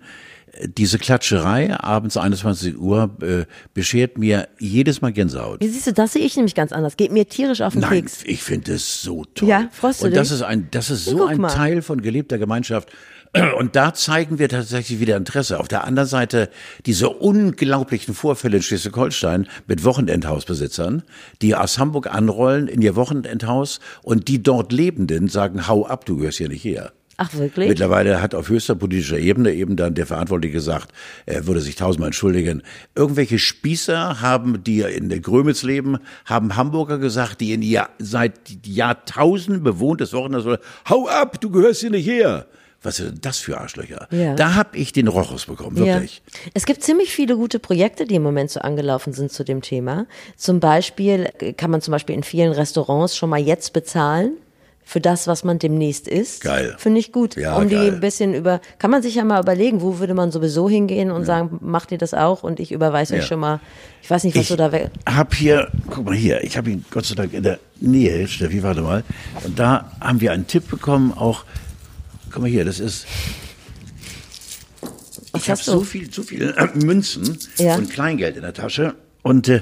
Diese Klatscherei abends 21 Uhr äh, beschert mir jedes Mal Gänsehaut. Wie siehst du, das sehe ich nämlich ganz anders. Geht mir tierisch auf den Nein, Keks. ich finde es so toll. Ja, freust du Und das dich? ist ein, das ist so guck ein mal. Teil von gelebter Gemeinschaft. Und da zeigen wir tatsächlich wieder Interesse. Auf der anderen Seite diese unglaublichen Vorfälle in Schleswig-Holstein mit Wochenendhausbesitzern, die aus Hamburg anrollen in ihr Wochenendhaus und die dort Lebenden sagen, hau ab, du gehörst hier nicht her. Ach, wirklich? Mittlerweile hat auf höchster politischer Ebene eben dann der Verantwortliche gesagt, er würde sich tausendmal entschuldigen. Irgendwelche Spießer haben, die in der Grömitz leben, haben Hamburger gesagt, die in ihr seit Jahrtausenden bewohntes Wochenende, hau ab, du gehörst hier nicht her. Was sind das für Arschlöcher? Ja. Da hab ich den Rochus bekommen, wirklich. Ja. Es gibt ziemlich viele gute Projekte, die im Moment so angelaufen sind zu dem Thema. Zum Beispiel äh, kann man zum Beispiel in vielen Restaurants schon mal jetzt bezahlen für das, was man demnächst isst. Geil. Finde ich gut. Ja, um die geil. ein bisschen über, kann man sich ja mal überlegen, wo würde man sowieso hingehen und sagen, macht ihr das auch? Und ich überweise euch Ja. schon mal, ich weiß nicht, was Ich du da we- hab hier, guck mal hier, ich habe ihn Gott sei Dank in der Nähe, Steffi, warte mal. Und da haben wir einen Tipp bekommen, auch, guck mal hier, das ist, ich habe so viel, so viele Münzen Ja. und Kleingeld in der Tasche. Und äh,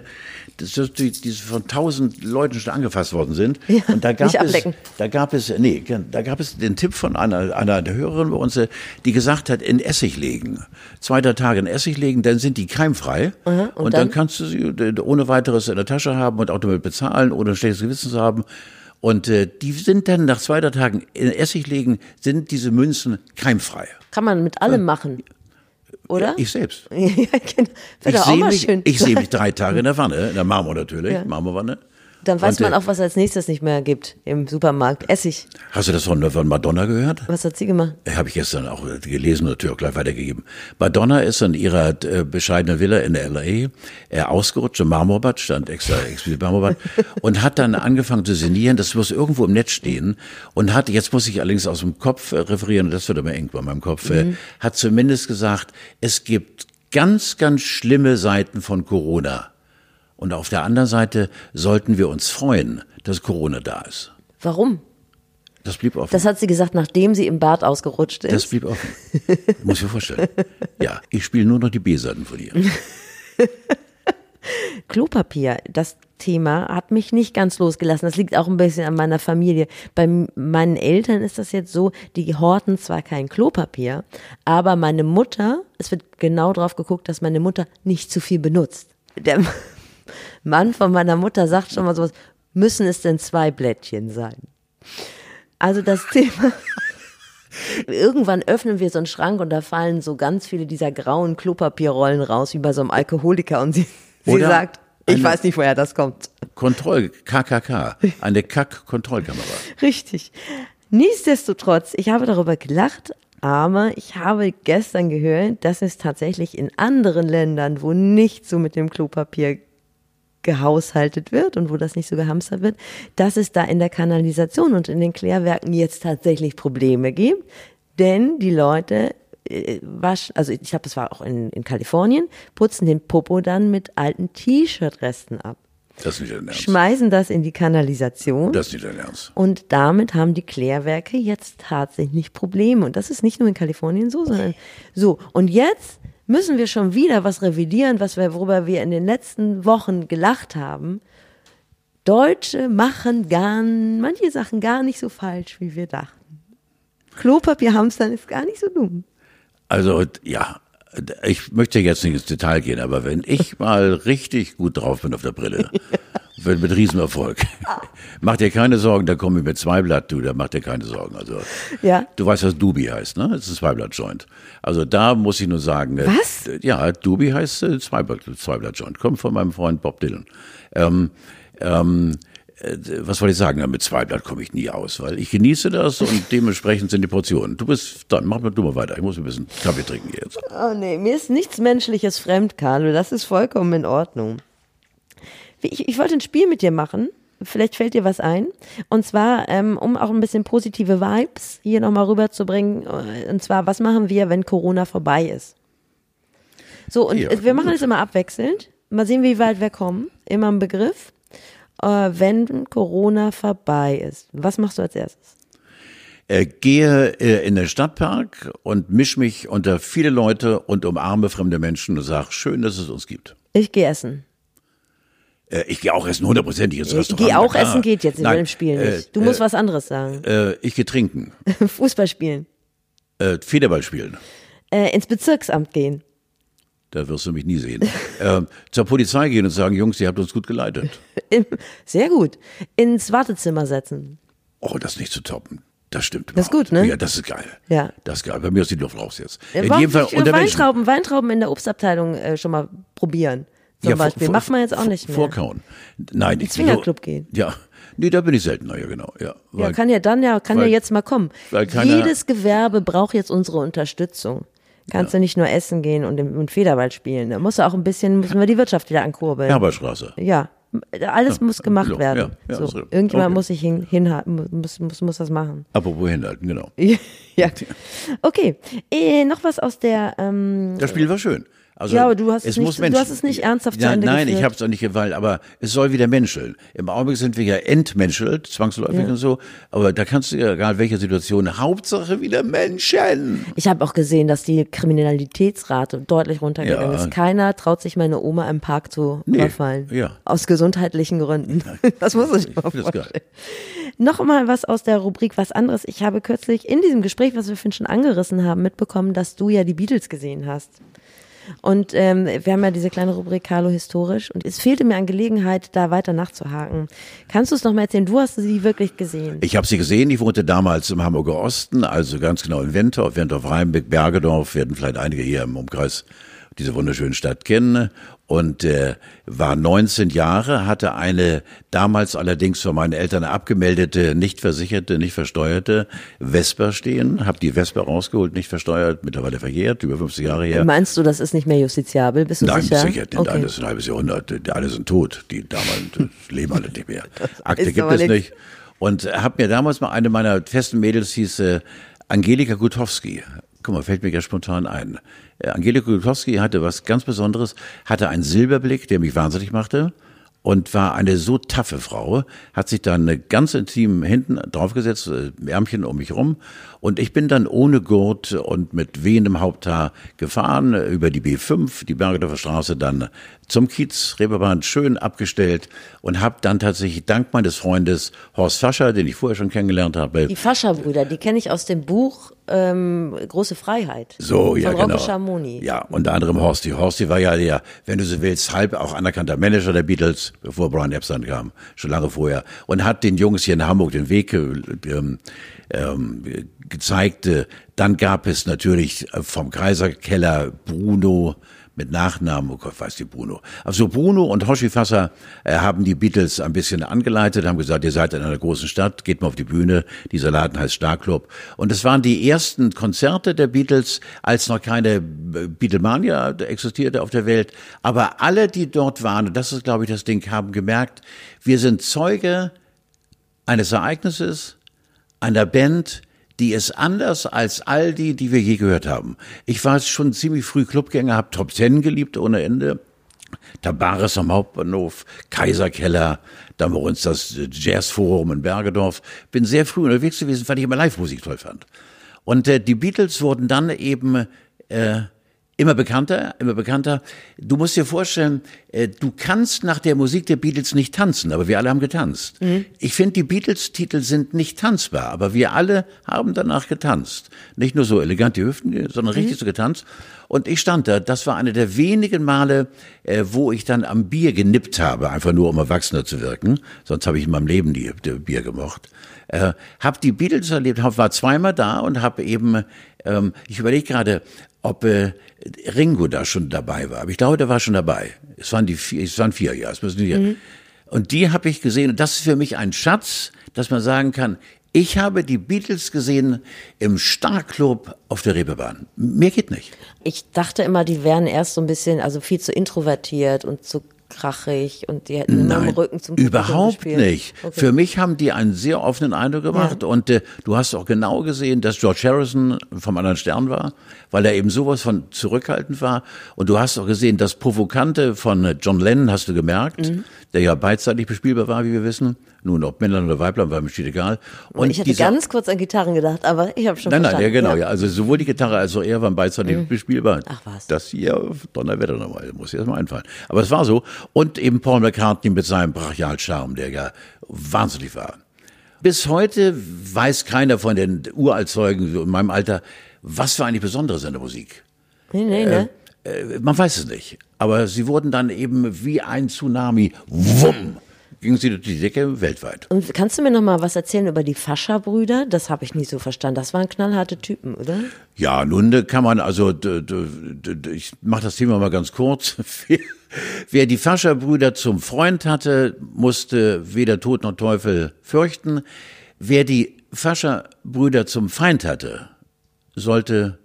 das, das, die, die von tausend Leuten schon angefasst worden sind. Ja, und da gab es, da gab es, nee, da gab es den Tipp von einer, einer der Hörerinnen bei uns, äh, die gesagt hat, in Essig legen. Zwei, drei Tage in Essig legen, dann sind die keimfrei. und und dann? dann? kannst du sie äh, ohne weiteres in der Tasche haben und auch damit bezahlen, ohne ein schlechtes Gewissen zu haben. Und äh, die sind dann nach zwei, drei Tagen in Essig legen, sind diese Münzen keimfrei. Kann man mit allem machen. Oder? Ich selbst. ja, genau. Ich sehe mich, ich sehe mich drei Tage in der Wanne, in der Marmor natürlich, Ja. Marmorwanne. Dann weiß man äh, auch, was als nächstes nicht mehr gibt im Supermarkt. Essig. Hast du das von, von Madonna gehört? Was hat sie gemacht? Habe ich gestern auch gelesen und natürlich auch gleich weitergegeben. Madonna ist in ihrer äh, bescheidenen Villa in L.A. Äh, ausgerutscht im Marmorbad, stand extra explizit Marmorbad, und hat dann angefangen zu sinnieren, das muss irgendwo im Netz stehen, und hat, jetzt muss ich allerdings aus dem Kopf äh, referieren, und das wird immer eng bei meinem Kopf, äh, hat zumindest gesagt, es gibt ganz, ganz schlimme Seiten von Corona. Und auf der anderen Seite sollten wir uns freuen, dass Corona da ist. Warum? Das blieb offen. Das hat sie gesagt, nachdem sie im Bad ausgerutscht ist. Das blieb offen. Muss ich mir vorstellen. Ja, ich spiele nur noch die B-Seiten von ihr. Klopapier, das Thema hat mich nicht ganz losgelassen. Das liegt auch ein bisschen an meiner Familie. Bei meinen Eltern ist das jetzt so, die horten zwar kein Klopapier, aber meine Mutter, es wird genau drauf geguckt, dass meine Mutter nicht zu viel benutzt. Der Mann von meiner Mutter sagt schon mal sowas, müssen es denn zwei Blättchen sein? Also das Thema. Irgendwann öffnen wir so einen Schrank und da fallen so ganz viele dieser grauen Klopapierrollen raus, wie bei so einem Alkoholiker. Und sie, sie Oder sagt, ich weiß nicht, woher das kommt. Kontroll, KKK, eine Kack-Kontrollkamera. Richtig. Nichtsdestotrotz, ich habe darüber gelacht, aber ich habe gestern gehört, dass es tatsächlich in anderen Ländern, wo nicht so mit dem Klopapier gehaushaltet wird und wo das nicht so gehamstert wird, dass es da in der Kanalisation und in den Klärwerken jetzt tatsächlich Probleme gibt, denn die Leute äh, waschen, also ich glaube, das war auch in, in Kalifornien, putzen den Popo dann mit alten T-Shirt-Resten ab, Das ist nicht dein Ernst. schmeißen das in die Kanalisation Das ist nicht dein Ernst. und damit haben die Klärwerke jetzt tatsächlich Probleme. Und das ist nicht nur in Kalifornien so, sondern so. Und jetzt müssen wir schon wieder was revidieren, was wir, worüber wir in den letzten Wochen gelacht haben. Deutsche machen gar, manche Sachen gar nicht so falsch, wie wir dachten. Klopapierhamstern ist gar nicht so dumm. Also, ja, ich möchte jetzt nicht ins Detail gehen, aber wenn ich mal richtig gut drauf bin auf der Brille Wird mit Riesenerfolg. Mach dir keine Sorgen, da komme ich mit Zweiblatt, du, da mach dir keine Sorgen. Also, Ja. Du weißt, was Dubi heißt, ne? Das ist ein Zweiblatt-Joint. Also da muss ich nur sagen. äh, Was? äh, Ja, Dubi heißt äh, Zweiblatt, Zweiblatt-Joint. Kommt von meinem Freund Bob Dylan. Ähm, ähm, äh, was wollte ich sagen? Mit Zweiblatt komme ich nie aus, weil ich genieße das und dementsprechend sind die Portionen. Du bist, dann mach mal du mal weiter. Ich muss ein bisschen Kaffee trinken jetzt. Oh nee, mir ist nichts Menschliches fremd, Carlo. Das ist vollkommen in Ordnung. Ich, ich wollte ein Spiel mit dir machen. Vielleicht fällt dir was ein. Und zwar, ähm, um auch ein bisschen positive Vibes hier nochmal rüberzubringen. äh, Und zwar, was machen wir, wenn Corona vorbei ist? So, und Ja, wir machen gut. es immer abwechselnd. Mal sehen, wie weit wir kommen. Immer ein Begriff. Äh, wenn Corona vorbei ist. Was machst du als erstes? Äh, gehe äh, in den Stadtpark und misch mich unter viele Leute und umarme fremde Menschen und sag, schön, dass es uns gibt. Ich gehe essen. Äh, ich gehe auch essen, hundertprozentig ins Ich Restaurant. gehe auch essen geht jetzt in Nein, dem Spiel äh, nicht. Du musst was anderes sagen. Äh, ich gehe trinken, Fußball spielen. äh, Federball spielen. Äh, ins Bezirksamt gehen. Da wirst du mich nie sehen. äh, zur Polizei gehen und sagen, Jungs, ihr habt uns gut geleitet. Sehr gut. Ins Wartezimmer setzen. Oh, das ist nicht zu toppen. Das stimmt. Das ist gut, ne? Ja, das ist geil. Ja. Das ist geil. Bei mir ist die Luft raus jetzt. Äh, In jedem Fall unter. Weintrauben, Weintrauben in der Obstabteilung äh, schon mal probieren. Zum Ja, Beispiel. vor- Macht man jetzt auch nicht mehr. Vorkauen. Nein, ich Swingerclub gehen. Ja. Nee, da bin ich seltener, ja, genau. Ja, Ja, Weil- kann ja dann ja, kann ja weil- jetzt mal kommen. weil keiner- Jedes Gewerbe braucht jetzt unsere Unterstützung. Kannst du nicht nur essen gehen und, im- und Federball spielen. Da muss auch ein bisschen, müssen wir die Wirtschaft wieder ankurbeln. Herberstraße. Ja, alles muss gemacht ja, werden. ja, ja, so. Irgendjemand Okay. muss sich hin, hinhalten, muss, muss, muss das machen. Apropos hinhalten, genau. ja. Okay. Äh, noch was aus der ähm, Das Spiel war schön. Also, Ja, aber du hast es nicht- muss du Menschen- hast es nicht ernsthaft zu ja, Ende Nein, ich geführt. habe es auch nicht gewollt, aber es soll wieder menscheln. Im Augenblick sind wir ja entmenschelt, zwangsläufig und so, aber da kannst du ja, egal welche Situation, Hauptsache wieder Menschen. Ich habe auch gesehen, dass die Kriminalitätsrate deutlich runtergegangen Ja. ist. Keiner traut sich meine Oma im Park zu Nee, überfallen. ja. Aus gesundheitlichen Gründen. Das muss ich mal Das ist geil. vorstellen. Noch mal was aus der Rubrik was anderes. Ich habe kürzlich in diesem Gespräch, was wir vorhin schon angerissen haben, mitbekommen, dass du ja die Beatles gesehen hast. Und ähm, wir haben ja diese kleine Rubrik Carlo historisch und es fehlte mir an Gelegenheit, da weiter nachzuhaken. Kannst du es noch mal erzählen? Du hast sie wirklich gesehen. Ich habe sie gesehen, ich wohnte damals im Hamburger Osten, also ganz genau in Wentorf, Wentorf-Rheinbeck, Bergedorf, werden vielleicht einige hier im Umkreis diese wunderschöne Stadt kennen und äh, war 19 Jahre, hatte eine damals allerdings von meinen Eltern abgemeldete, nicht versicherte, nicht versteuerte Vespa stehen, habe die Vespa rausgeholt, nicht versteuert, mittlerweile verjährt, über 50 Jahre her. Meinst du, das ist nicht mehr justiziabel? Bist du Nein, sicher? sicher, denn Okay. das ist ein halbes Jahrhundert, die alle sind tot, die damals leben alle nicht mehr. Akte gibt es nix. nicht. Und habe mir damals mal eine meiner festen Mädels hieß äh, Angelika Gutowski. Guck mal, fällt mir ja spontan ein. Äh, Angelika Gutowski hatte was ganz Besonderes, hatte einen Silberblick, der mich wahnsinnig machte und war eine so taffe Frau, hat sich dann ganz intim hinten draufgesetzt, äh, Ärmchen um mich rum und ich bin dann ohne Gurt und mit wehendem Haupthaar gefahren äh, über die B5, die Bergedorfer Straße, dann zum Kiez, Reeperbahn, schön abgestellt und habe dann tatsächlich dank meines Freundes Horst Fascher, den ich vorher schon kennengelernt habe, Die Fascher-Brüder, die kenne ich aus dem Buch ähm, Große Freiheit. So, ja, von Rocco genau. Schamoni. Ja, unter anderem Horsti. Horsti war ja der, wenn du so willst, halb auch anerkannter Manager der Beatles, bevor Brian Epstein kam, schon lange vorher, und hat den Jungs hier in Hamburg den Weg äh, ähm, ähm, gezeigt. Dann gab es natürlich vom Kaiserkeller Bruno mit Nachnamen, oh Gott, weiß die Bruno. Also Bruno und Hoshi Fasser äh, haben die Beatles ein bisschen angeleitet, haben gesagt, ihr seid in einer großen Stadt, geht mal auf die Bühne, dieser Laden heißt Starclub. Und es waren die ersten Konzerte der Beatles, als noch keine äh, Beatlemania existierte auf der Welt. Aber alle, die dort waren, und das ist, glaube ich, das Ding, haben gemerkt, wir sind Zeuge eines Ereignisses, einer Band, die ist anders als all die, die wir je gehört haben. Ich war schon ziemlich früh Clubgänger, habe Top Ten geliebt ohne Ende. Tabares am Hauptbahnhof, Kaiserkeller, dann bei uns das Jazzforum in Bergedorf. Bin sehr früh unterwegs gewesen, weil ich immer Live-Musik toll fand. Und äh, die Beatles wurden dann eben äh, Immer bekannter, immer bekannter. Du musst dir vorstellen, äh, du kannst nach der Musik der Beatles nicht tanzen, aber wir alle haben getanzt. Mhm. Ich finde, die Beatles-Titel sind nicht tanzbar, aber wir alle haben danach getanzt. Nicht nur so elegant die Hüften, sondern mhm. richtig so getanzt. Und ich stand da, das war eine der wenigen Male, äh, wo ich dann am Bier genippt habe, einfach nur um erwachsener zu wirken. Sonst habe ich in meinem Leben die, die Bier gemocht. Äh, hab die Beatles erlebt, hab, war zweimal da und habe eben, ähm, ich überlege gerade, ob äh, Ringo da schon dabei war. Aber ich glaube, der war schon dabei. Es waren die vier, es waren vier, ja, es müssen die. Mhm. Und die habe ich gesehen. Und das ist für mich ein Schatz, dass man sagen kann, ich habe die Beatles gesehen im Starclub auf der Reeperbahn. Mehr geht nicht. Ich dachte immer, die wären erst so ein bisschen, also viel zu introvertiert und zu krachig und die hätten Nein, immer Rücken zum überhaupt nicht. Okay. Für mich haben die einen sehr offenen Eindruck gemacht ja. und äh, du hast auch genau gesehen, dass George Harrison vom anderen Stern war, weil er eben sowas von zurückhaltend war und du hast auch gesehen, das Provokante von äh, John Lennon hast du gemerkt, mhm. Der ja beidseitig bespielbar war, wie wir wissen. Nun, ob Männlein oder Weiblein, war mir steht egal. Und ich hatte dieser, ganz kurz an Gitarren gedacht, aber ich habe schon Nein, verstanden. nein, ja, genau, ja. Also sowohl die Gitarre als auch er waren beidseitig mhm. bespielbar. Ach was. Das hier, Donnerwetter nochmal, muss ich erst mal einfallen. Aber es war so. Und eben Paul McCartney mit seinem Brachialcharme, der ja wahnsinnig war. Bis heute weiß keiner von den Uraltzeugen in meinem Alter, was für eigentlich Besonderes an der Musik. Nee, nee, ne? Äh, man weiß es nicht. Aber sie wurden dann eben wie ein Tsunami, wumm, ging sie durch die Decke weltweit. Und kannst du mir noch mal was erzählen über die Fascher-Brüder? Das habe ich nie so verstanden. Das waren knallharte Typen, oder? Ja, nun kann man also, ich mache das Thema mal ganz kurz. Wer die Fascher-Brüder zum Freund hatte, musste weder Tod noch Teufel fürchten. Wer die Fascher-Brüder zum Feind hatte, sollte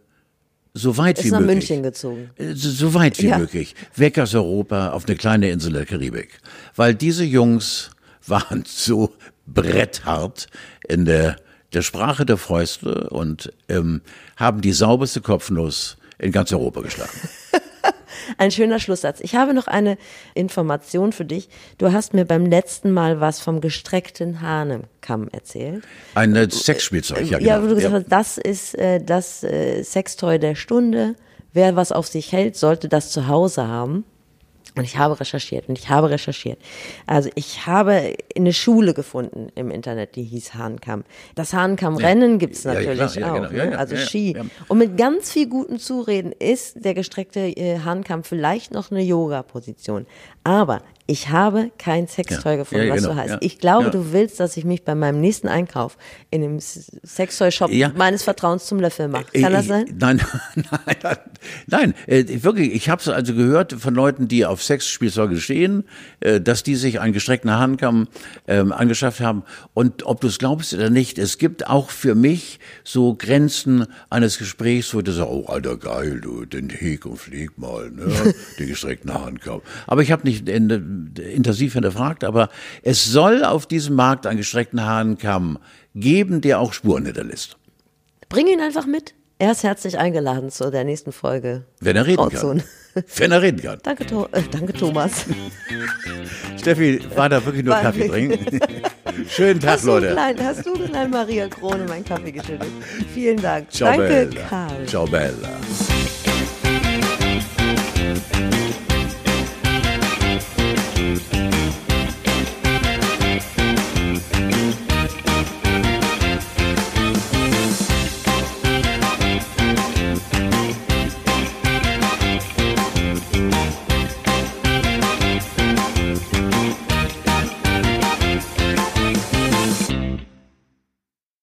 so weit ist wie nach möglich. München gezogen. Äh, so, so weit wie ja. möglich. Weg aus Europa auf eine kleine Insel der Karibik. Weil diese Jungs waren so bretthart in der, der Sprache der Fäuste und ähm, haben die sauberste Kopfnuss in ganz Europa geschlagen. Ein schöner Schlusssatz. Ich habe noch eine Information für dich. Du hast mir beim letzten Mal was vom gestreckten Hahnenkamm erzählt. Ein äh, Sexspielzeug, ja, genau. Ja, wo du gesagt hast, das ist äh, das äh, Sextoy der Stunde. Wer was auf sich hält, sollte das zu Hause haben. Und ich habe recherchiert und ich habe recherchiert. Also ich habe eine Schule gefunden im Internet, die hieß Hahnkamm. Das Hahnkammrennen ja. gibt's natürlich ja, ja, auch, genau. ne? also Ski. Und mit ganz viel guten Zureden ist der gestreckte äh, Hahnkamm vielleicht noch eine Yoga-Position. Aber ich habe kein Sextoy ja. gefunden, ja, was genau. du hast. Ja. Ich glaube, du willst, dass ich mich bei meinem nächsten Einkauf in dem Sextoy-Shop meines Vertrauens zum Löffel mache. Kann das sein? Nein, nein, nein, nein äh, wirklich. Ich habe es also gehört von Leuten, die auf Sexspielzeuge stehen, äh, dass die sich einen gestreckten Handkamm ähm, angeschafft haben. Und ob du es glaubst oder nicht, es gibt auch für mich so Grenzen eines Gesprächs, wo du sagst, oh, alter geil, du, den heg und flieg mal, ne, den gestreckten Handkamm. Aber ich habe nicht in, intensiv hinterfragt, aber es soll auf diesem Markt einen gestreckten Hahnkamm geben, der auch Spuren hinterlässt. Bring ihn einfach mit. Er ist herzlich eingeladen zu der nächsten Folge. Wenn er reden Trauzone. kann. Wenn er reden kann. Danke, to äh, danke Thomas. Steffi, war da wirklich nur war Kaffee trinken? Schönen Tag, hast Leute. Klein, hast du klein Maria Krone meinen Kaffee geschüttet? Vielen Dank. Ciao, danke, Bella. Karl. Ciao, Bella.